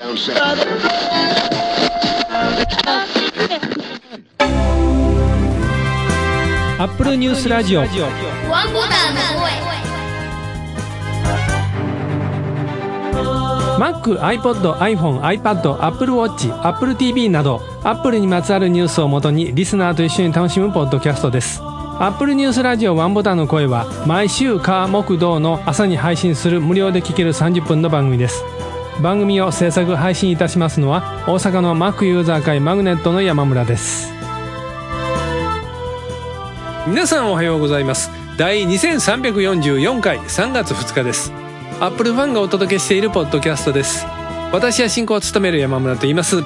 アップルニュースラジオワンボタンの声 Mac、iPod、iPhone、iPad、Apple Watch、Apple TV など Apple にまつわるニュースをもとにリスナーと一緒に楽しむポッドキャストです。アップルニュースラジオワンボタンの声は毎週火木道の朝に配信する無料で聴ける30分の番組です番組を制作配信いたしますのは大阪の Mac ユーザー会マグネットの山村です。皆さんおはようございます。第2344回3月2日です。アップルファンがお届けしているポッドキャストです。私は進行を務める山村と言います。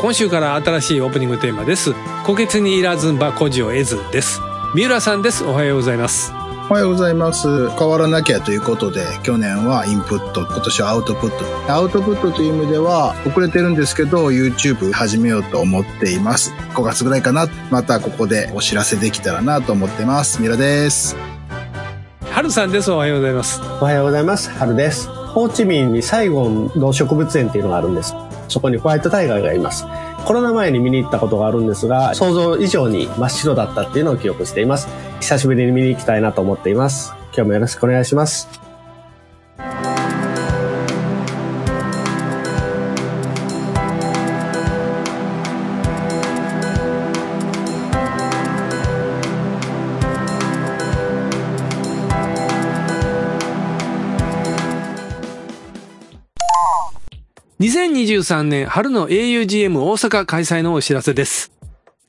今週から新しいオープニングテーマです。虎穴にいらずんば孤児を得ずです。三浦さんです。おはようございます。おはようございます。変わらなきゃということで、去年はインプット、今年はアウトプット。アウトプットという意味では遅れてるんですけど、YouTube 始めようと思っています。5月ぐらいかな。またここでお知らせできたらなと思ってます。ミラです。春さんですおはようございますおはようございます。春です。ホーチミンにサイゴン動植物園っていうのがあるんです。そこにホワイトタイガーがいます。コロナ前に見に行ったことがあるんですが、想像以上に真っ白だったっていうのを記憶しています。久しぶりに見に行きたいなと思っています。今日もよろしくお願いします。2023年春の augm 大阪開催のお知らせです。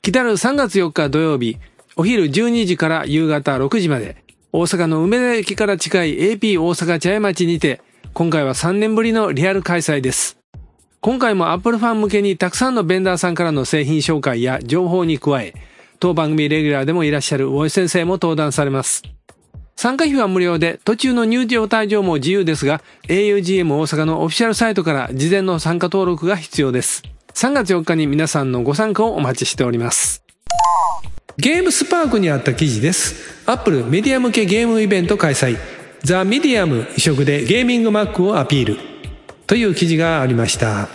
来たる3月4日土曜日お昼12時から夕方6時まで大阪の梅田駅から近い AP 大阪茶屋町にて今回は3年ぶりのリアル開催です。今回も Apple ファン向けにたくさんのベンダーさんからの製品紹介や情報に加え当番組レギュラーでもいらっしゃる大江先生も登壇されます。参加費は無料で途中の入場退場も自由ですが AUGM 大阪のオフィシャルサイトから事前の参加登録が必要です3月4日に皆さんのご参加をお待ちしております Game Spark にあった記事です。アップルメディア向けゲームイベント開催。 The Medium 移植でゲーミング Mac をアピール。という記事がありました。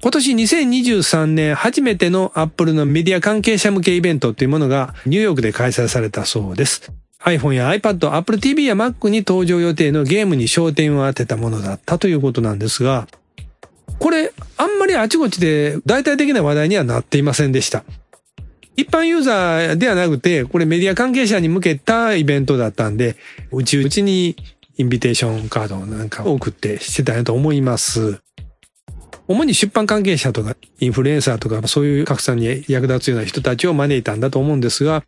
今年2023年初めてのアップルのメディア関係者向けイベントというものがニューヨークで開催されたそうです。iPhone や iPad、Apple TV や Mac に登場予定のゲームに焦点を当てたものだったということなんですが、これ、あんまりあちこちで大体的な話題にはなっていませんでした。一般ユーザーではなくて、これメディア関係者に向けたイベントだったんで、うちうちにインビテーションカードなんかを送ってしてたんやと思います。主に出版関係者とかインフルエンサーとかそういう拡散に役立つような人たちを招いたんだと思うんですが、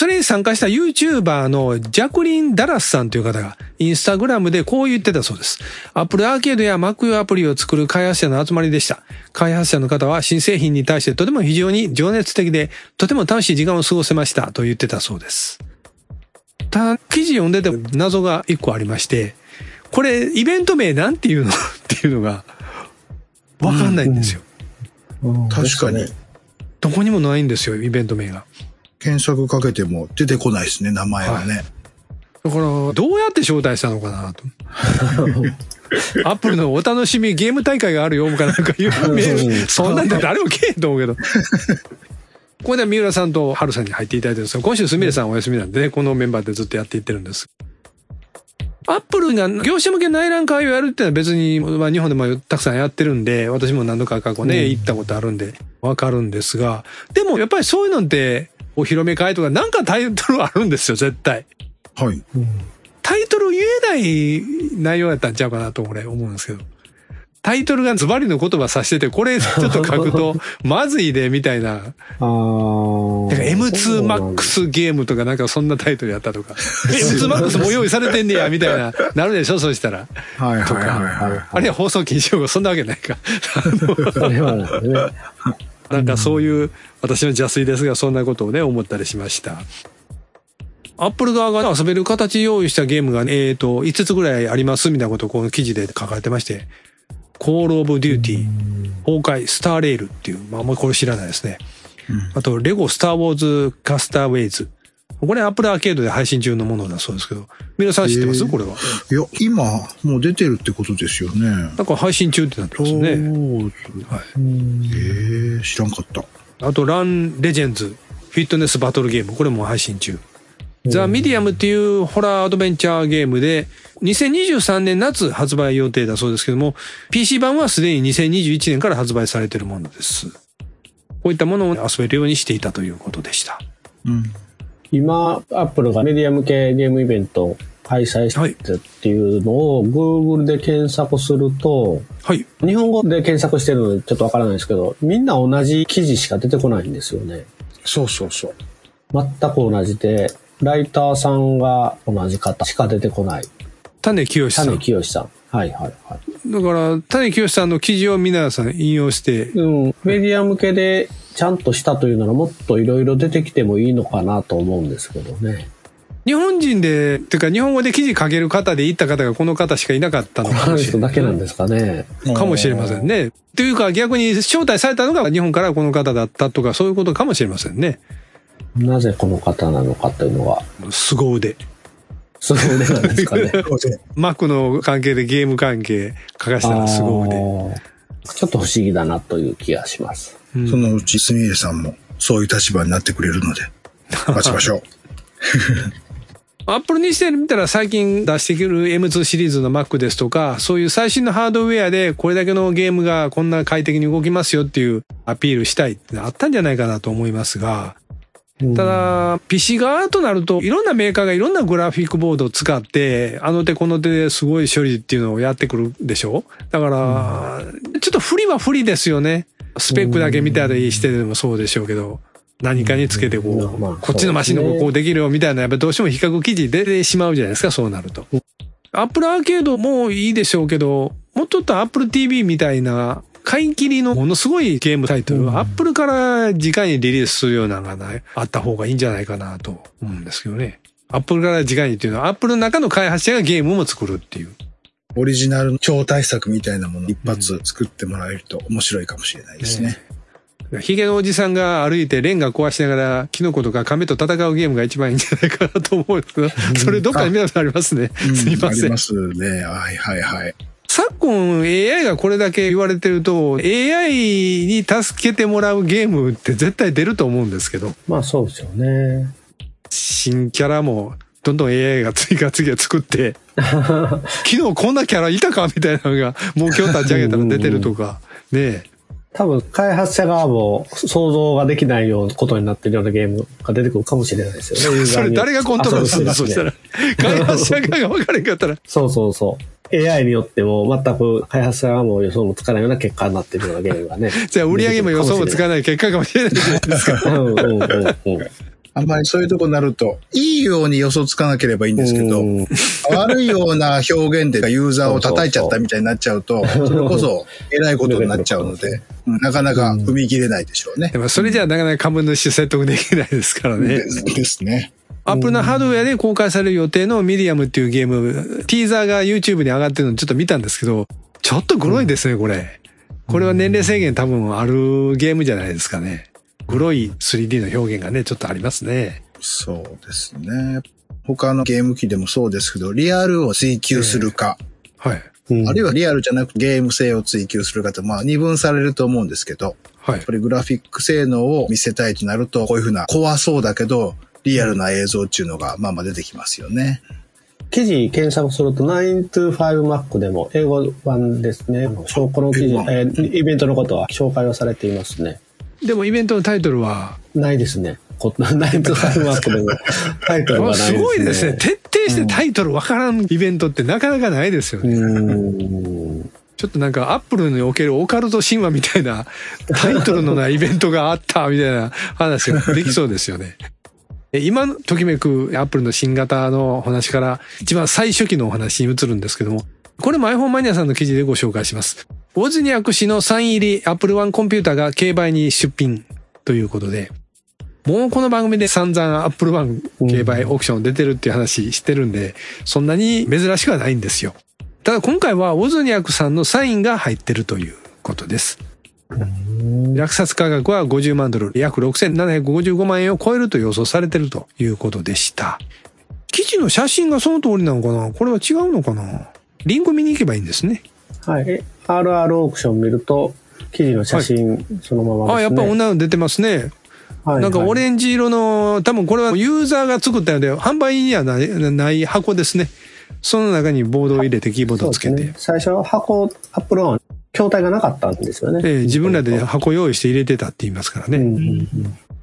それに参加した YouTuber のジャクリン・ダラスさんという方がインスタグラムでこう言ってたそうです。Apple アーケードや Mac 用アプリを作る開発者の集まりでした。開発者の方は新製品に対してとても非常に情熱的で、とても楽しい時間を過ごせましたと言ってたそうです。ただ、記事読んでて謎が一個ありまして、これイベント名なんていうの？っていうのがわかんないんですよ。確かに。どこにもないんですよ、イベント名が。検索かけても出てこないですね、名前はね。だから、どうやって招待したのかなと。アップルのお楽しみゲーム大会があるよ、かなんかいうメール。そんなんで誰もけんと思うけど。ここでは三浦さんと春さんに入っていただいてるんですが、今週すみれさんお休みなんでね、このメンバーでずっとやっていってるんです。アップルが業者向け内覧会をやるっていうのは別に、まあ、日本でもたくさんやってるんで、私も何度か過去ね、行ったことあるんで、わかるんですが、でもやっぱりそういうのって、お披露目会とかなんかタイトルあるんですよ、絶対。はい。タイトル言えない内容やったんちゃうかなと俺思うんですけど。タイトルがズバリの言葉指してて、これちょっと書くと、まずいで、みたいな。あーなんか M2MAX ゲームとかなんかそんなタイトルやったとか。M2MAX もう用意されてんねや、みたいな。なるでしょ、そうしたら。はいとはいはいはい。か。あれは放送禁止用語、そんなわけないか。それはね。なんかそういう、私の邪推ですが、そんなことをね、思ったりしました。アップル側が遊べる形用意したゲームが、えっ、と、5つぐらいありますみたいなことをこの記事で書かれてまして、 Call of Duty、崩壊、スターレールっていう、まあ、もうこれ知らないですね。あと、 LEGO Star Wars Castaways、これ Apple Arcade で配信中のものだそうですけど、皆さん知ってます？これは。いや、今、もう出てるってことですよね。なんか配信中ってなってますね。はいええ知らんかった。あと、 Run Legends、フィットネスバトルゲーム、これも配信中。ザ・ミディアムっていうホラーアドベンチャーゲームで、2023年夏発売予定だそうですけども、PC 版はすでに2021年から発売されているものです。こういったものを遊べるようにしていたということでした。うん。今、アップルがメディア向けゲームイベントを開催してるっていうのを Google で検索すると、はい。日本語で検索してるのでちょっとわからないですけど、みんな同じ記事しか出てこないんですよね。そうそうそう。全く同じで、ライターさんが同じ方しか出てこない。種清さん。種だ清さん。はいはいはい。から、種清さんの記事を皆さん引用して、うん、メディア向けでちゃんとしたというならもっといろいろ出てきてもいいのかなと思うんですけどね。日本人で、てか日本語で記事書ける方で行った方がこの方しかいなかったのかもしれない。だけなんですかね。かもしれませんね。というか逆に招待されたのが日本からこの方だったとかそういうことかもしれませんね。なぜこの方なのかというのは、凄腕。すごい腕なんですかね。マックの関係でゲーム関係書かせたら凄腕。ちょっと不思議だなという気がします。うんそのうち、すみれさんも、そういう立場になってくれるので、待ちましょう。アップルにしてみたら最近出してくる M2 シリーズの Mac ですとか、そういう最新のハードウェアでこれだけのゲームがこんな快適に動きますよっていうアピールしたいってのあったんじゃないかなと思いますが、ただ、PC 側となると、いろんなメーカーがいろんなグラフィックボードを使って、あの手この手ですごい処理っていうのをやってくるでしょ？だから、ちょっと不利は不利ですよね。スペックだけ見たりしてでもそうでしょうけど、何かにつけてこう、うん。まあこっちのマシンの方こうできるよみたいな、やっぱどうしても比較記事出てしまうじゃないですか、そうなると。 Apple Arcade もいいでしょうけど、もうちょっとアップル TV みたいな、買い切りのものすごいゲームタイトル、アップルから直にリリースするようなのがないあった方がいいんじゃないかなと思うんですけどね。アップルから直にっていうのは、アップルの中の開発者がゲームも作るっていう。オリジナルの超大作みたいなもの一発作ってもらえると面白いかもしれないですね。ヒゲのおじさんが歩いてレンガ壊しながら、キノコとか亀と戦うゲームが一番いいんじゃないかなと思うんですけど、それどっかに皆さんありますね。うんすいませんありま。すね。はいはいはい。昨今 AI がこれだけ言われてると AI に助けてもらうゲームって絶対出ると思うんですけど。まあそうですよね。新キャラもどんどん AI が次々次作って 昨日こんなキャラいたか？みたいなのがもう今日立ち上げたら出てるとか。ね多分開発者側も想像ができないようなことになってるようなゲームが出てくるかもしれないですよね。それ誰がコントロールするんだ？そしたら開発者側が分かれんかったらそうそうそう。AI によっても全く開発者側も予想もつかないような結果になってるようなゲームがね。じゃあ売り上げも予想もつかない結果かもしれないじゃないですかうんうんうんうん。あんまりそういうとこになると、いいように予想つかなければいいんですけど、うん悪いような表現でユーザーを叩いちゃったみたいになっちゃうと、それこそ偉いことになっちゃうので、うんなかなか踏み切れないでしょうねで。もそれじゃあなかなか株主説得できないですからねですね。アップルのハードウェアで公開される予定のミディアムっていうゲーム、ティーザーが YouTube に上がってるのちょっと見たんですけど、ちょっとグロいですね、これ。これは年齢制限多分あるゲームじゃないですかね。グロい 3D の表現がね、ちょっとありますね。そうですね。他のゲーム機でもそうですけど、リアルを追求するか、はい。うんあるいはリアルじゃなくゲーム性を追求するかって、まあ二分されると思うんですけど、はいやっぱ。りグラフィック性能を見せたいとなると、こういうふうな怖そうだけど、リアルな映像っていうのが、まあまあ出てきますよね。記事検索すると 925Mac でも英語版ですね。証拠の記事、えーイベントのことは紹介をされていますね。でもイベントのタイトルは、ないですね。こ 925Mac でもタイトルがないですすね。ごいですね。徹底してタイトルわからんイベントってなかなかないですようね。ちょっとなんかアップルにおけるオカルト神話みたいな タイトルのないイベントがあったみたいな話ができそうですよね。え今のときめくアップルの新型のお話から一番最初期のお話に移るんですけども、これも iPhone マニアさんの記事でご紹介します。ウォズニアク氏のサイン入り Apple One コンピューターが競売に出品ということで、もうこの番組で散々 Apple One 競売オークション出てるっていう話してるんで、そんなに珍しくはないんですよ。ただ今回はウォズニアクさんのサインが入ってるということです。落札価格は50万ドル、約6755万円を超えると予想されてるということでした。記事の写真がその通りなのかな？これは違うのかな？リンク見に行けばいいんですね。はい。え RR オークション見ると、記事の写真そのままですね。あ、やっぱ女の出てますね。はいなんかオンレンジ色の、多分これはユーザーが作ったので、販売にはないない箱ですね。その中にボードを入れてキーボードをつけて、ね、最初箱、アップルワン、筐体がなかったんですよね。ええ自分らで箱用意して入れてたって言いますからね。うんうん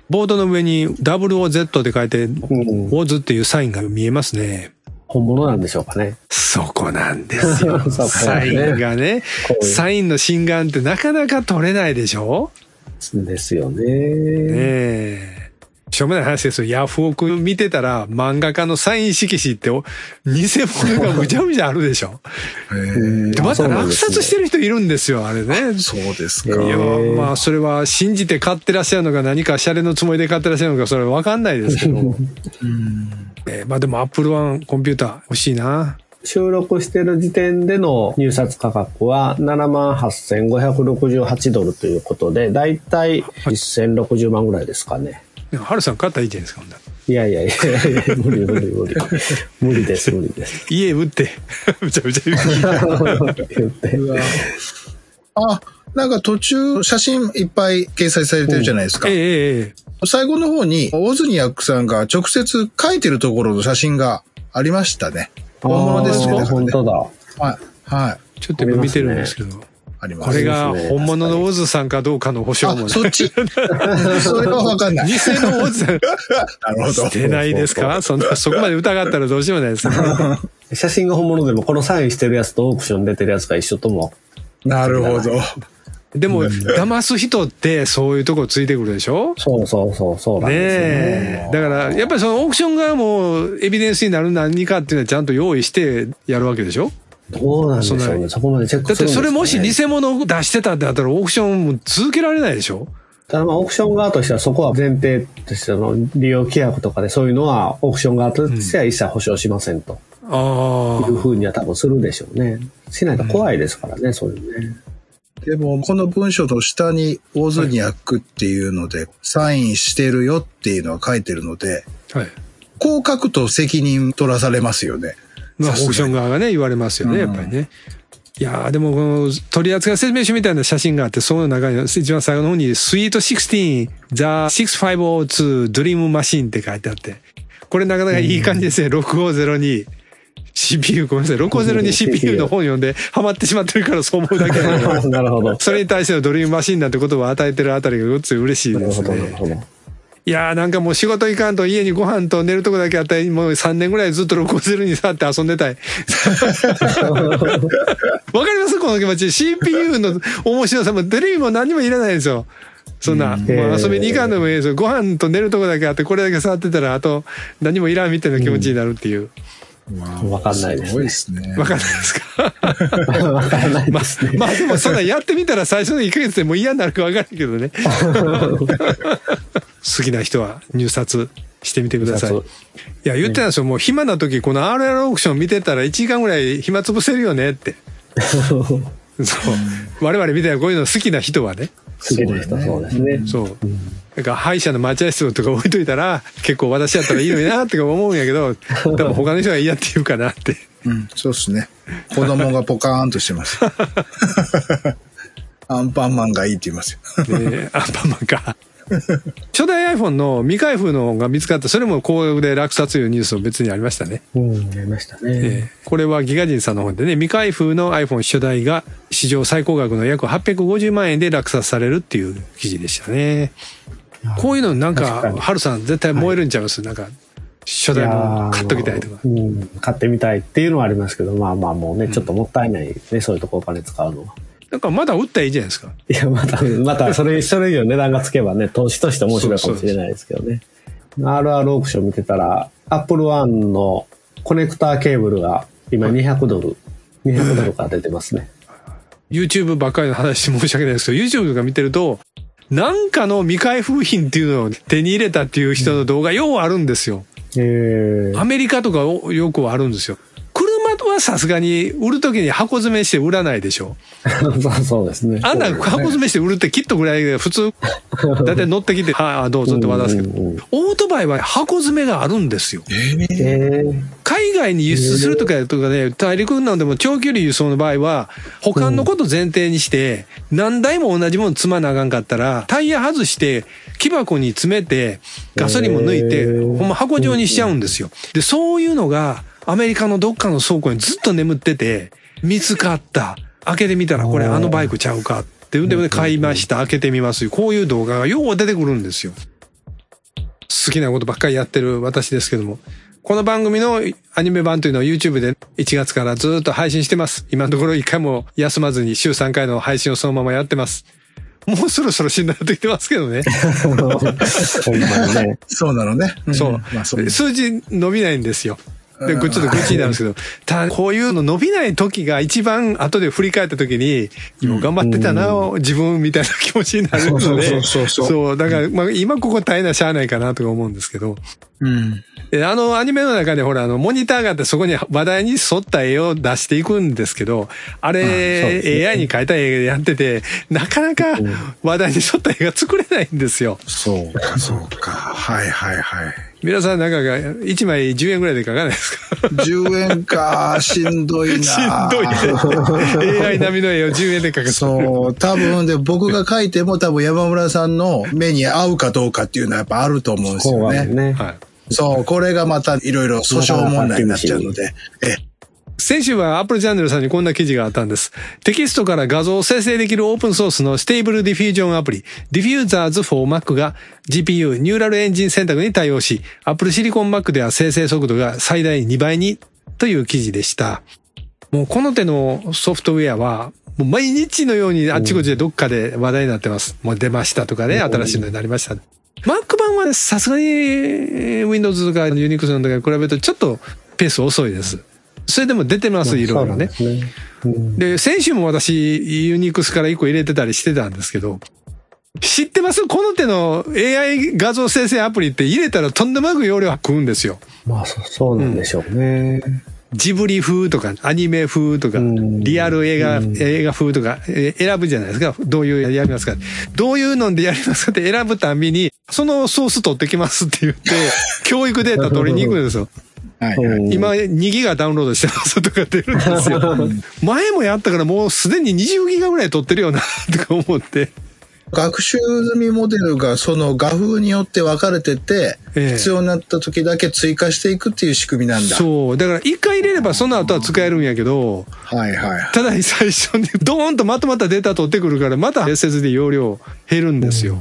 ボードの上に WOZ って書いて、うんうん、WOZ っていうサインが見えますね。本物なんでしょうかね。そこなんですよ。サインがね、サインの心眼ってなかなか取れないでしょ？ですよね。ねえ。しょうもない話ですよ。ヤフオク見てたら漫画家のサイン色紙ってお偽物がむちゃむちゃあるでしょ？でまた落札してる人いるんですよ、あれね。そうですいか。や、へーまあ、それは信じて買ってらっしゃるのか何かシャレのつもりで買ってらっしゃるのか、それはわかんないですけど。えーまあでも、アップルワンコンピューター欲しいな。収録してる時点での入札価格は78,568ドルということで、だいたい1060万ぐらいですかね。ハルさん買ったらいいじゃないですか、いやいやいやいや、無理無理無理。無理です、無理です。家売って、むちゃむちゃ言って。あ、なんか途中写真いっぱい掲載されてるじゃないですかええ。ええええ最後の方に、オズニアックさんが直接書いてるところの写真がありましたね。本物ですね。ね本当だ。はい。はい。ちょっと今見てるんですけど。あります。これが本物のオズさんかどうかの保証も。そっち それはわかんない。偽のオズさん、なるほど。出ないですか？そんな、そこまで疑ったらどうしようもないですね。写真が本物でもこのサインしてるやつとオークション出てるやつが一緒とも。なるほど。でも、騙す人ってそういうとこついてくるでしょ？そうそうそう、そうなんねですよね。え。だから、やっぱりそのオークション側もエビデンスになる何かっていうのはちゃんと用意してやるわけでしょ？どうなんでしょうね。そこまでチェッだってクするんですかねそれもし偽物を出してたってなったらオークションも続けられないでしょ？ただまあオークション側としてはそこは前提としての利用規約とかでそういうのはオークション側としては一切保証しませんとあいうふうには多分するでしょうね。しないと怖いですからね、そういうね。でも、この文章の下に、オズニアックっていうので、サインしてるよっていうのは書いてるので、あ。はい。こう書くと責任取らされますよね。まあ、オークション側がね、言われますよね、やっぱりね。いやーでも、この取扱説明書みたいな写真があって、その中に、一番最後の方に、スイート16、The 6502 Dream Machine って書いてあって、これなかなかいい感じですね、6502。CPU、ごめんなさい、650に CPU の本読んで、ハマってしまってるからそう思うだけだけど、なるほど。それに対してのドリームマシンなんて言葉を与えてるあたりがごっつい嬉しいですなるほど、なるね。ほど。いやーなんかもう仕事行かんと家にご飯と寝るとこだけあったらもう3年ぐらいずっと650に触って遊んでたい。わかります？この気持ち。CPU の面白さもテレビも何もいらないですよ。そんな、もう遊びに行かんでもいいですよ。ご飯と寝るとこだけあって、これだけ触ってたら、あと何もいらんみたいな気持ちになるっていう。わかんないですすごいですね。わかんないですか？わからないまですね。まあでもそんなんやってみたら最初の1ヶ月でもう嫌になるかわかるけどね。好きな人は入札してみてください。いや、言ってたんですよ。もう暇な時、この RR オークション見てたら1時間ぐらい暇つぶせるよねって。そう。我々みたいなこういうの好きな人はね。好きな人そうですね。そう。なんか歯医者の待合室とか置いといたら、結構私やったらいいのになって思うんやけど、多分他の人が嫌って言うかなって。うん、そうですね。子供がポカーンとしてます。アンパンマンがいいって言いますよ。ねアンパンマンか。初 代 iPhone の未開封のが見つかった、それも広告で落札というニュースも別にありましたね。うん、出ましたね。えーこれはギガ人さんの方でね、未開封の iPhone 初代が史上最高額の約850万円で落札されるっていう記事でしたね。こういうのなんかハルさん絶対燃えるんちゃいます、なんか、初代も買っときたいとか。うん、買ってみたいっていうのはありますけど、まあまあもうね、ちょっともったいないね、そういうとこお金使うのは。なんかまだ売ったらいいじゃないですか。いや、また、また、それ、それ以上値段がつけばね、投資として面白いかもしれないですけどね。RR オークション見てたら、Apple One のコネクターケーブルが今200ドル、200ドルから出てますね。YouTube ばっかりの話申し訳ないですけど、YouTube とか見てると、なんかの未開封品っていうのを手に入れたっていう人の動画ようあるんですよ。えー、アメリカとかよくあるんですよ。車はさすがに売るときに箱詰めして売らないでしょ。そうそうですね。あんな箱詰めして売るってきっとぐらいで普通、だいたい乗ってきて、はいあ、どうぞって渡すけど、オートバイは箱詰めがあるんですよ。えええー海外に輸出するとかとかね、大陸なんでも長距離輸送の場合は、保管のこと前提にして、何台も同じもの積まなあかんかったら、タイヤ外して、木箱に詰めて、ガソリンも抜いて、ほんま箱状にしちゃうんですよ。で、そういうのが、アメリカのどっかの倉庫にずっと眠ってて、見つかった。開けてみたら、これあのバイクちゃうかっていうんで、買いました。開けてみます。こういう動画がよう出てくるんですよ。好きなことばっかりやってる私ですけども。この番組のアニメ版というのを YouTube で1月からずっと配信してます。今のところ一回も休まずに週3回の配信をそのままやってます。もうそろそろしんどくなってきてますけどね。ほんまにね。そうなのね。そう。まあそう数字伸びないんですよ。で、ちょっと愚痴になるんですけど、ただ、こういうの伸びない時が一番後で振り返った時に、よう頑張ってたな、自分みたいな気持ちになるので、そうそうそうそう。そう、だから、まあ今ここ大変なしゃあないかなとか思うんですけど、うん。えあの、アニメの中でほら、あの、モニターがあってそこに話題に沿った絵を出していくんですけど、あれ、そうですね AI に描いた絵やってて、なかなか話題に沿った絵が作れないんですよ。そう。そうか。はいはいはい。皆さんなんかが1枚10円ぐらいで描かないですか？10円か、しんどいな。しんどいね。AI 並みの絵を10円で描く。そう、多分で、僕が書いても多分山村さんの目に合うかどうかっていうのはやっぱあると思うんですそうよね。なんね。はい。そう、これがまたいろいろ訴訟問題になっちゃうので。え、先週は Apple チャンネルさんにこんな記事があったんです。テキストから画像を生成できるオープンソースの Stable Diffusion アプリ Diffusers for Mac が GPU ニューラルエンジン選択に対応し、Apple Silicon Mac では生成速度が最大2倍にという記事でした。もうこの手のソフトウェアは、もう毎日のようにあっちこっちでどっかで話題になってます。もう出ましたとかね、新しいのになりました。Mac 版はさすがにえー Windows とか Unix のとかに比べるとちょっとペース遅いです。それでも出てます、いろいろね。ですね。うんで、先週も私、ユニックスから1個入れてたりしてたんですけど、知ってます？この手の AI 画像生成アプリって入れたらとんでもなく容量食うんですよ。まあ、そそうなんでしょうね。ジブリ風とか、アニメ風とか、うんリアル映画、うん映画風とか、えー選ぶじゃないですか。どういうやりますか。どういうのでやりますかって選ぶたんびに、そのソース取ってきますって言って、教育データ取りに行くんですよ。はいはい。うん今2ギガダウンロードしてますとか出るんですよ。前もやったからもうすでに20ギガぐらい取ってるよな、とか思って。学習済みモデルがその画風によって分かれてて、ええ必要になった時だけ追加していくっていう仕組みなんだ。そう。だから一回入れればその後は使えるんやけど、はいはい。ただ最初に ドーンとまとまったデータ取ってくるから、また SSD 容量減るんですよ。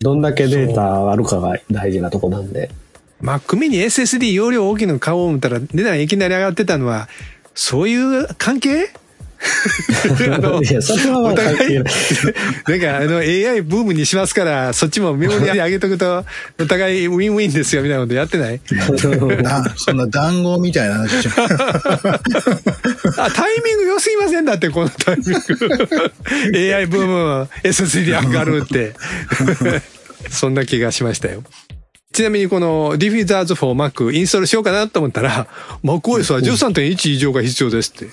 どんだけデータがあるかが大事なとこなんで。Mac mini SSD 容量大きいの買おう思ったら値段いきなり上がってたのは、そういう関係？いや、それはまおあ関互い、係ない。なんかあの AI ブームにしますから、そっちもメモリ上げとくと、お互いウィンウィンですよみたいなことやってない？な そんな談合みたいな話。あ、タイミング良すぎませんだって、このタイミング。AI ブーム、SSD 上がるって。そんな気がしましたよ。ちなみにこの Diffusers for Mac インストールしようかなと思ったら、MacOS は13.1以上が必要ですって。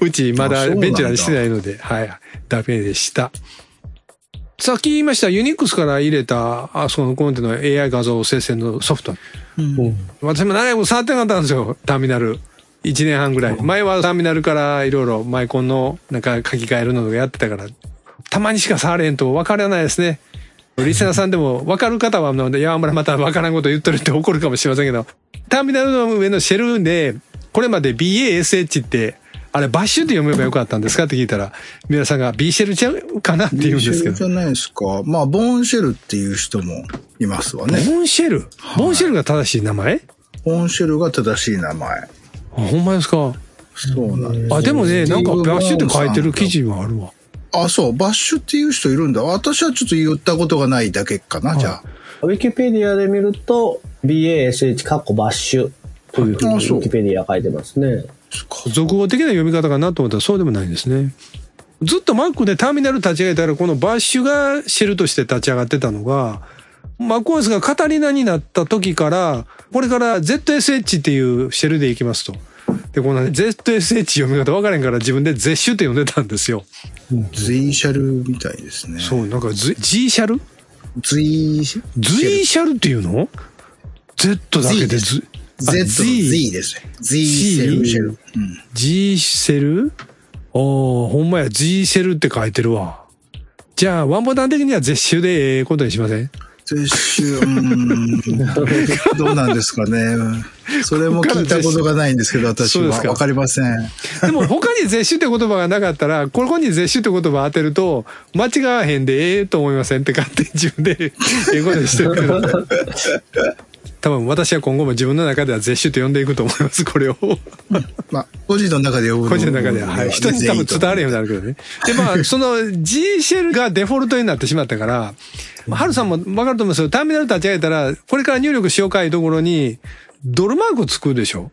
うちまだベンチュラにしてないので、はい、ダメでした。さっき言いました、ユニックスから入れた、あそこのコンテの AI 画像生成のソフト。うん私も長いこと触ってなかったんですよ、ターミナル。1年半ぐらい。前はターミナルからいろいろマイコンのなんか書き換えるのとかやってたから、たまにしか触れんと分からないですね。リスナーさんでも分かる方は、なんで山村また分からんこと言っとるって怒るかもしれませんけど、ターミナルの上のシェルで、これまで BASH って、あれバッシュって読めばよかったんですか？って聞いたら、皆さんが B シェルちゃうかなって言うんですけど。じゃないですか。まあ、ボーンシェルっていう人もいますわね。ボンシェル？ボンシェルが正しい名前？ボーンシェルが正しい名前。あほんまですか？そうなんです。あ、でもね、なんかバッシュって書いてる記事。事もあるわ。あ、そう、バッシュっていう人いるんだ。私はちょっと言ったことがないだけかな、じゃあ。ウィキペディアで見ると、BASH カッコバッシュというふうにウィキペディア書いてますね。俗語的な読み方かなと思ったらそうでもないんですね。ずっと Mac でターミナル立ち上げたらこのバッシュがシェルとして立ち上がってたのが、MacOS がカタリナになった時から、これから ZSH っていうシェルでいきますと。で、この ZSH 読み方分からへんから自分で Z って読んでたんですよ。ズイシャルみたいですね。そう、なんか Z、G シャル？ズイ、?Z シャルっていうの ?Z だけで Z Z。Z ですね。Z シェルシェル。うん G セルおー、ほんまや G セルって書いてるわ。じゃあ、ワンボタン的には絶種でええことにしません？絶種、うーん、どうなんですかね。それも聞いたことがないんですけど、私はわかりません。でも他に絶種って言葉がなかったら、ここに絶種って言葉当てると、間違わへんでええと思いませんって勝手に自分でええことにしてるけど。多分私は今後も自分の中では絶種と呼んでいくと思います、これを。まあ、個人の中で呼ぶの個人の中では。はい。人に多分伝わるようになるけどね。で、まあ、その G シェルがデフォルトになってしまったから、ハルさんも分かると思うんですけど、ターミナル立ち上げたら、これから入力しようかいうところに、ドルマークつくでしょ？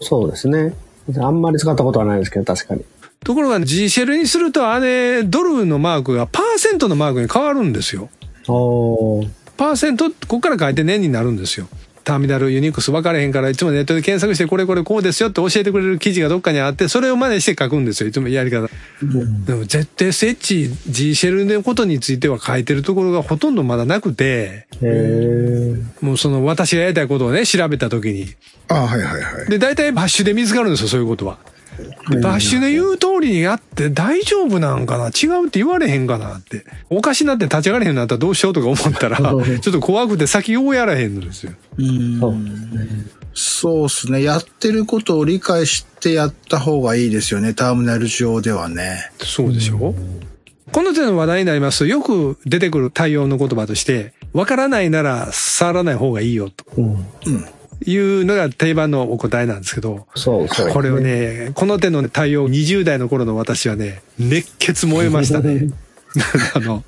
そうですね。あんまり使ったことはないですけど、確かに。ところが G シェルにすると、あれ、ドルのマークがパーセントのマークに変わるんですよ。おーパーセント、ここから書いて年になるんですよ。ターミナルユニックス分かれへんから、いつもネットで検索してこれこれこうですよって教えてくれる記事がどっかにあって、それを真似して書くんですよ。いつもやり方。でも ZSH、G シェルのことについては書いてるところがほとんどまだなくて、もうその私がやりたいことをね、調べた時に。あはいはいはい。で、大体バッシュで見つかるんですよ、そういうことは。でバッシュで言う通りにやって大丈夫なんかな？違うって言われへんかなって。おかしなって立ち上がれへんなったらどうしようとか思ったら、ちょっと怖くて先をやらへんのですよ。うんそうですね。やってることを理解してやった方がいいですよね。ターミナル上ではね。そうでしょ？この手の話題になりますと、よく出てくる対応の言葉として、わからないなら触らない方がいいよとうん。うん。いうのが定番のお答えなんですけど、そうそう。これをね、この手の対応、20代の頃の私はね、熱血燃えましたね。あの、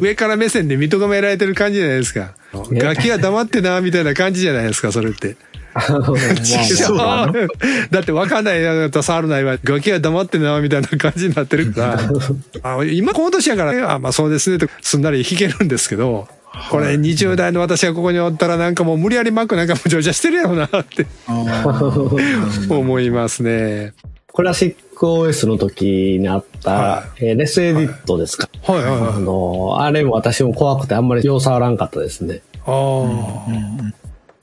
上から目線で認められてる感じじゃないですか。ガキは黙ってな、みたいな感じじゃないですか、それって。だって分かんないなと触るないわ。ガキは黙ってな、みたいな感じになってるから。あ今この年やからね、あ、まあそうですね、とすんなり弾けるんですけど、これ20代の私がここにおったらなんかもう無理やりマックなんかも乗車してるやろうなって思いますね。クラシック OS の時にあった、はえーレスエディットですか？はいはいはいあの、あれも私も怖くてあんまりよう触らんかったですね。ああ。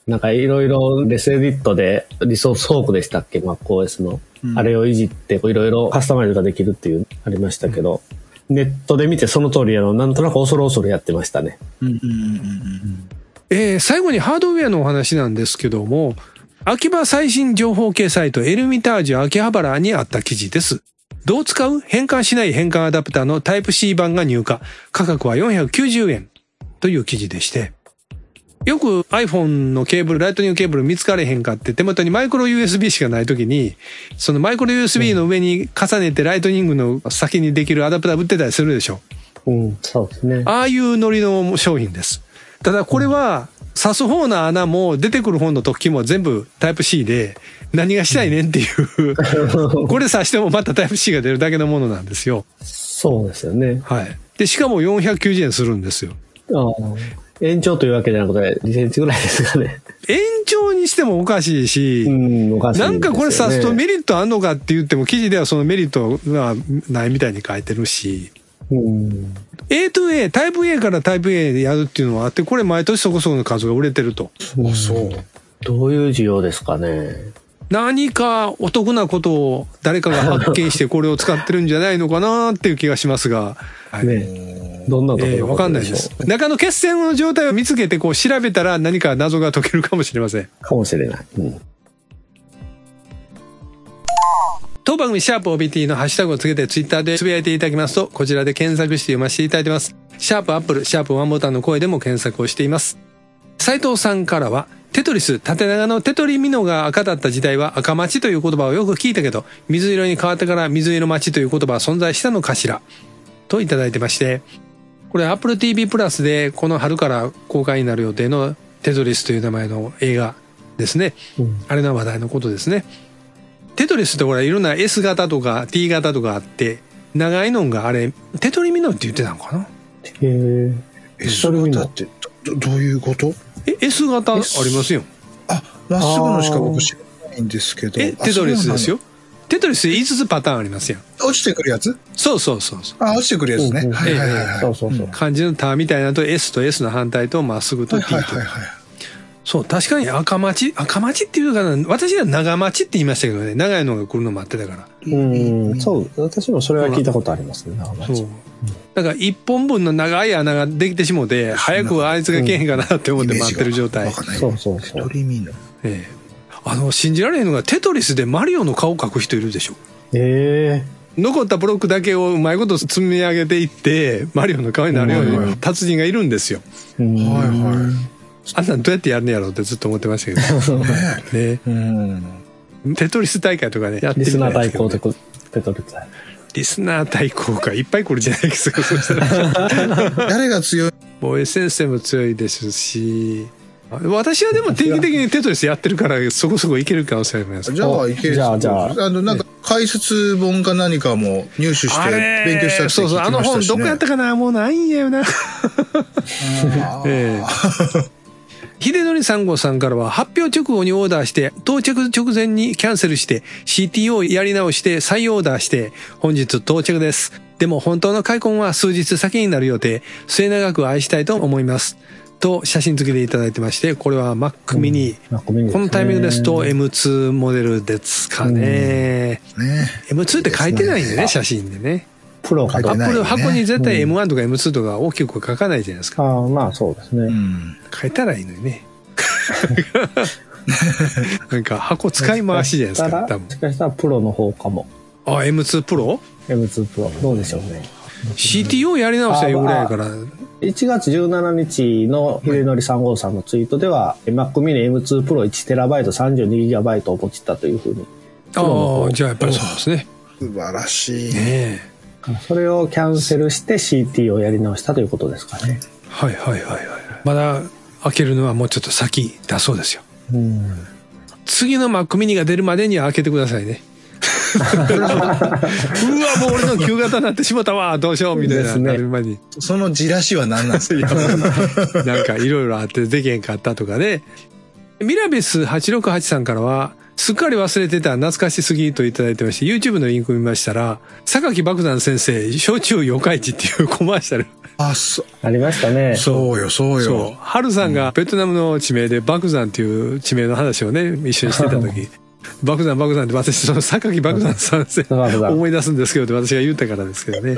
なんかいろいろレスエディットでリソースフォークでしたっけ？MacOS の。あれをいじっていろいろカスタマイズができるっていうありましたけど、ネットで見てその通りやの、なんとなく恐る恐るやってましたね。うんうんうんうんえ最後にハードウェアのお話なんですけども、秋葉最新情報系サイトエルミタージュ秋葉原にあった記事です。どう使う？変換しない変換アダプターのタイプ C 版が入荷。価格は490円という記事でして。よく iPhone のケーブル、ライトニングケーブル見つかれへんかって手元にマイクロ USB しかない時に、そのマイクロ USB の上に重ねてライトニングの先にできるアダプター売ってたりするでしょ。うん、そうですね。ああいうノリの商品です。ただこれは、刺す方の穴も出てくる方の突起も全部タイプ C で、何がしたいねんっていう、これ刺してもまたタイプ C が出るだけのものなんですよ。そうですよね。はい。で、しかも490円するんですよ。ああ延長というわけじゃなくて、2センチぐらいですかね。延長にしてもおかしいし、うん、おかしいね。なんかこれ刺すとメリットあんのかって言っても記事ではそのメリットがないみたいに書いてるし、うん。A to A、タイプ A からタイプ A でやるっていうのはあって、これ毎年そこそこの数が売れてると。あそう。どういう需要ですかね。何かお得なことを誰かが発見してこれを使ってるんじゃないのかなっていう気がしますが、はいねどんなところえーわかんないです。中の血栓の状態を見つけてこう調べたら何か謎が解けるかもしれません。かもしれない。うん。当番組シャープ OBT のハッシュタグをつけてツイッターでつぶやいていただきますと、こちらで検索して読ませていただいてます。シャープアップル、シャープワンボタンの声でも検索をしています。斉藤さんからは、テトリス、縦長のテトリミノが赤だった時代は赤町という言葉をよく聞いたけど、水色に変わってから水色町という言葉は存在したのかしら？といただいてまして、これ Apple TV プラスでこの春から公開になる予定のテトリスという名前の映画ですね。うんあれの話題のことですね。テトリスってほらいろんな S 型とか T 型とかあって、長いのがあれ、テトリミノって言ってたのかな？へえ。S 型ってどどういうこと？え、S 型？ありますよ。あ、まっすぐのしか僕知らないんですけど。え、あテトリスです。よ。テトリス5つパターンありますやん。落ちてくるやつ？そうそうそうそう。あ、落ちてくるやつね。うはいはいはいはい。そうそうそう。漢字のタみたいなのと S と S の反対とまっすぐとはい T と。はいはいはい。そう、確かに赤町、赤町っていうかな、私は長町って言いましたけどね、長いのが来るの待ってたから。うん、そう、私もそれは聞いたことありますね、長町そう。だから一本分の長い穴ができてしもて、早くあいつがけえへんかなって思って待ってる状態わ。かんない。そうそうそうテトリミの。ええあの、信じられへんのがテトリスでマリオの顔描く人いるでしょ。え残ったブロックだけをうまいこと積み上げていって、マリオの顔になるように達人がいるんですよ。はいはあんなんどうやってやるんやろうってずっと思ってましたけど。い。ねね。うん。テトリス大会とかね、やってみリスナー対たいですけどね抗でペトリスリスナー対抗かいっぱい来るじゃないですか。そしたら誰が強い？防衛先生も強いですし、私はでも定期的にテトリスやってるからそこそこいける可能性あります。じゃあいける。じゃあじゃあ。あの、なんか解説本か何かも入手して勉強したって聞きましたし、ね。そうそう、あの本どこやったかな？もうないんやよな。ええ秀則三号さんからは発表直後にオーダーして到着直前にキャンセルして CTO やり直して再オーダーして本日到着です。でも本当の開墾は数日先になる予定。末永く愛したいと思います。と写真付きでいただいてまして、これは Mac mini。このタイミングですと M2 モデルですかね。ね M2 って書いてないんでね、写真でね。プロ書いてないプル箱に絶対うん M1 とか M2 とか大きく書かないじゃないですか。ああまあそうですね、うん。書いたらいいのにね。なんか箱使い回しじゃないですか、多分も。しかしたらプロの方かもあ、M2 プロ？M2 プロどうでしょうね ?CTO やり直したらいいぐらいやから。1月17日の秀則3号さんのツイートでは Mac mini M2 Pro 1TB32GB をポチったというふうにああ、じゃあやっぱりそうですね。素晴らしい。ねえ。それをキャンセルして CT をやり直したということですかねはいはいはいはい。まだ開けるのはもうちょっと先だそうですよ。うん次の Mac mini が出るまでには開けてくださいね。うわ、もう俺の旧型になってしまったわ、どうしよう、みたいな、ねなる前に。そのじらしは何なんですか？なんかいろいろあって できへんかったとかね。ミラベス868さんからは、すっかり忘れてた懐かしすぎといただいてまして、YouTube のリンク見ましたら、榊爆弾先生、焼酎四日市っていうコマーシャル。あ、そ、ありましたねそうよ、そうよ。。ハルさんがベトナムの地名で爆弾っていう地名の話をね、一緒にしてた時、爆弾爆弾って私、その榊爆弾先生思い出すんですけどって私が言ったからですけどね。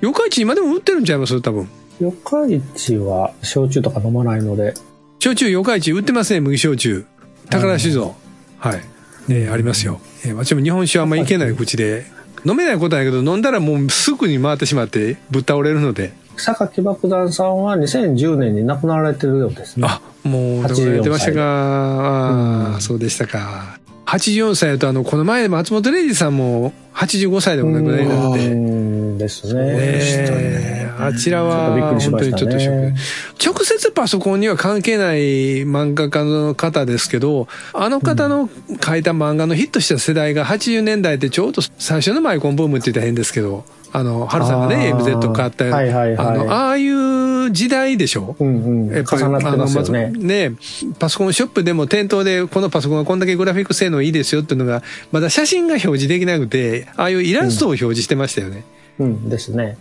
四日市今でも売ってるんちゃいます？多分。四日市は焼酎とか飲まないので焼酎四日市売ってますね、麦焼酎。宝酒造。はい。ねありますよ。えー私も日本酒はあんまいけない口で、飲めないことはないけど、飲んだらもうすぐに回ってしまってぶっ倒れるので。榊爆弾さんは2010年に亡くなられてるようですねあ、もう、どこやってましたか。ああ、そうでしたか。84歳だと、あの、この前松本零士さんも85歳でお亡くなりになって。うんですね。ね。えあちらは本当にちょっとショッねク。直接パソコンには関係ない漫画家の方ですけどあの方の書いた漫画のヒットした世代が80年代でちょうど最初のマイコンブームって言ったら変ですけどあの春さんがね MZ 買ったはいはいはい。あのああいう時代でしょ？うんうん。やっぱりねあのまねパソコンショップでも店頭でこのパソコンはこんだけグラフィック性能いいですよっていうのがまだ写真が表示できなくてああいうイラストを表示してましたよね。うんですね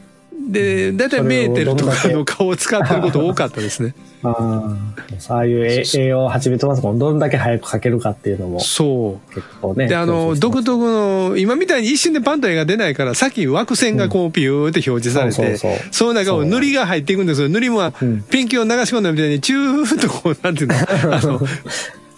で、だいたいメーテルとかの顔を使ってること多かったですね。ああああいうえ栄養8ビットパソコンどんだけ早く書けるかっていうのもそ結構ねう。で、あの、独特の、今みたいに一瞬でパンと絵が出ないから、さっき枠線がこうピューって表示されて、その中を塗りが入っていくんですよ。塗りもんペンキを流し込んだみたいに、チューッとこう、なんていうの、あの、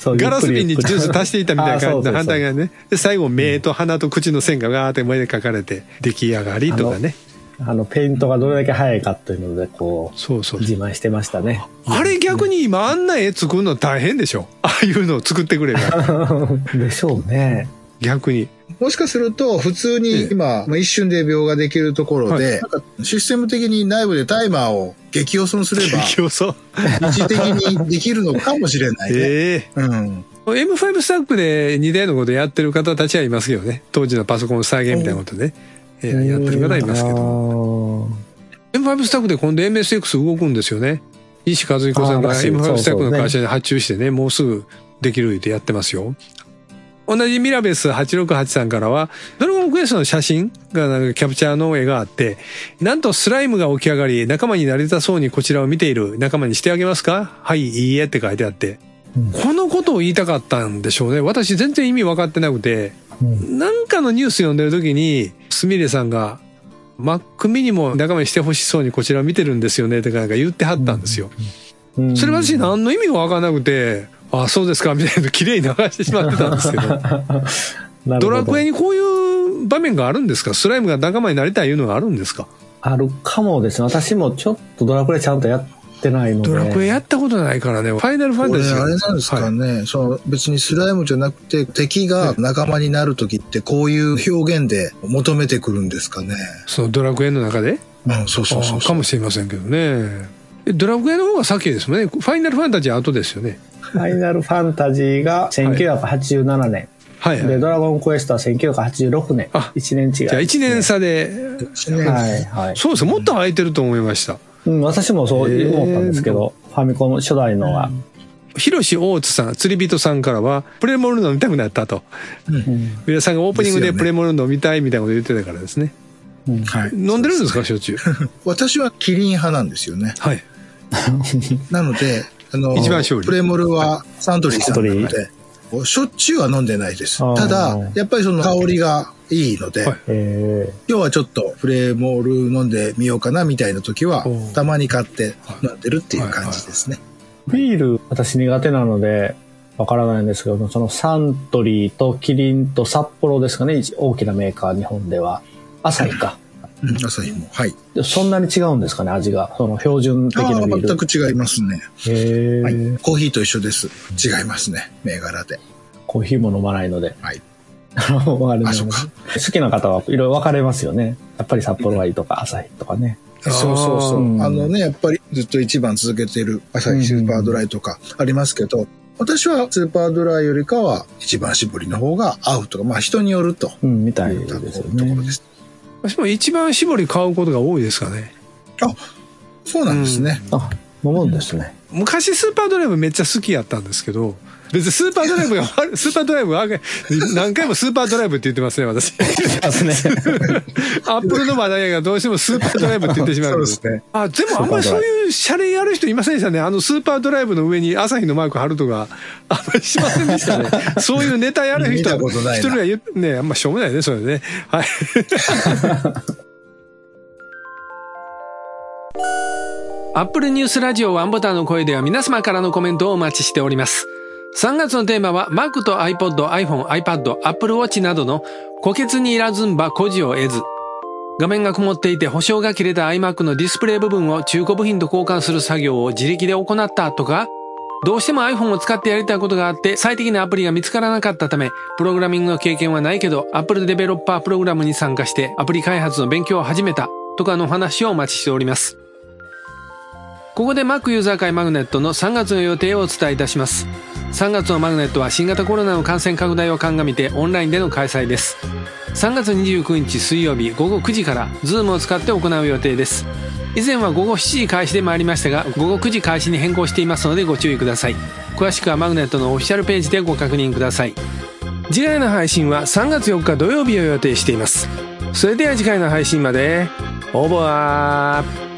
ガラス瓶にジュース足していったみたいな感じの 反対が側ね。で、最後目と鼻と口の線がガーって前で描かれて、出来上がりとかね。あのペイントがどれだけ早いかっていうのでこそうそうう。自慢してましたねあれ逆に今あんな絵作るの大変でしょああいうのを作ってくれば。でしょうね逆に。もしかすると、普通に今、まあ一瞬で描画できるところで、システム的に内部でタイマーを激予想すれば、競争。一時的にできるのかもしれないね。ええうん。M5 スタックで似たようなことやってる方たちはいますけどね。当時のパソコン再現みたいなことで、えーやってる方はいますけど。ど M5 スタックで今度 MSX 動くんですよね。西和彦さんがあーらしい M5 スタックの会社で発注してね、もうすぐできるってやってますよ。同じミラベス868さんからは、ドラゴンクエストの写真がなんかキャプチャーの絵があって、なんとスライムが起き上がり、仲間になりたそうにこちらを見ている仲間にしてあげますか？はい、いいえって書いてあって。このことを言いたかったんでしょうね。私全然意味分かってなくて、なんかのニュース読んでる時に、すみれさんが、マックミニも仲間にしてほしそうにこちらを見てるんですよねってなんか言ってはったんですよ。うんそれ私何の意味が分からなくて、あそうですかみたいな綺麗に流してしまってたんですけ ど。ドラクエにこういう場面があるんですか？スライムが仲間になりたいいうのがあるんですか？あるかもですね。私もちょっとドラクエちゃんとやってないので。ドラクエやったことないからね。ファイナルファンタジーがあれなんですかはいね、その別にスライムじゃなくて敵が仲間になる時ってこういう表現で求めてくるんですかね。そのドラクエの中で？うん、そうそうそうあそう。かもしれませんけどね。えドラクエの方が先ですもんね。ファイナルファンタジーは後ですよね。ファイナルファンタジーが1987年。はい、はで、い。ドラゴンクエストは1986年。あ1年違い、じゃあ1年。差で、はい、はい。そうですよ。もっと空いてると思いました。うん、私もそう思ったんですけど、ファミコン初代のが。ヒロシ大津さん、釣り人さんからは、プレモルの見たくなったと。うん皆さんがオープニングでプレモルの見たいみたいなこと言ってたからですね。うんはい。飲んでるんですか、しょっちゅう。私はキリン派なんですよね。はい。なので、あの、一番勝利。プレモルはサントリーさんなので、しょっちゅうは飲んでないです。ただ、やっぱりその香りがいいので、はい。え今日はちょっとプレモル飲んでみようかなみたいな時はたまに買って飲んでるっていう感じですね。ービール、私苦手なので、わからないんですけど、そのサントリーとキリンと札幌ですかね、一大きなメーカー、日本では。朝日か。うん、朝日も。はい。でそんなに違うんですかね、味が。その標準的なビール。全く違いますね。へーはい。コーヒーと一緒です。違いますね。銘柄で。コーヒーも飲まないので。はい。あそうか好きな方はいろいろ分かれますよね。やっぱり札幌がいいとか、朝日とかね。そうそうそう。うんあのね、やっぱりずっと一番続けてる朝日スーパードライとかありますけど、私はスーパードライよりかは一番搾りの方が合うとか、まあ人によるとうん、みたいいうところね。です。私も一番搾り買うことが多いですかね。そうなんですね。あ、飲むんですね。昔スーパードライブめっちゃ好きやったんですけど、別にスーパードライブが悪い、スーパードライブが悪い何回もスーパードライブって言ってますね、私。ですね。アップルの話題がどうしてもスーパードライブって言ってしまう。そうですね。あ、でもあんまりそういうシャレやる人いませんでしたね。あのスーパードライブの上に朝日のマーク貼るとか、あんまりしませんでしたね。そういうネタやる人一人が言ってね、あんましょうもないね、それね。はい。アップルニュースラジオワンボタンの声では皆様からのコメントをお待ちしております。3月のテーマは Mac と iPod、iPhone、iPad、Apple Watch などの虎穴にいらずんば孤児を得ず。画面が曇っていて保証が切れた iMac のディスプレイ部分を中古部品と交換する作業を自力で行ったとか、どうしても iPhone を使ってやりたいことがあって最適なアプリが見つからなかったため、プログラミングの経験はないけど Apple デベロッパープログラムに参加してアプリ開発の勉強を始めたとかの話をお待ちしております。ここで Mac ユーザー会マグネットの3月の予定をお伝えいたします。3月のマグネットは新型コロナの感染拡大を鑑みてオンラインでの開催です。3月29日水曜日午後9時から Zoom を使って行う予定です。以前は午後7時開始で参りましたが、午後9時開始に変更していますのでご注意ください。詳しくはマグネットのオフィシャルページでご確認ください。次回の配信は3月4日土曜日を予定しています。それでは次回の配信まで、オーバー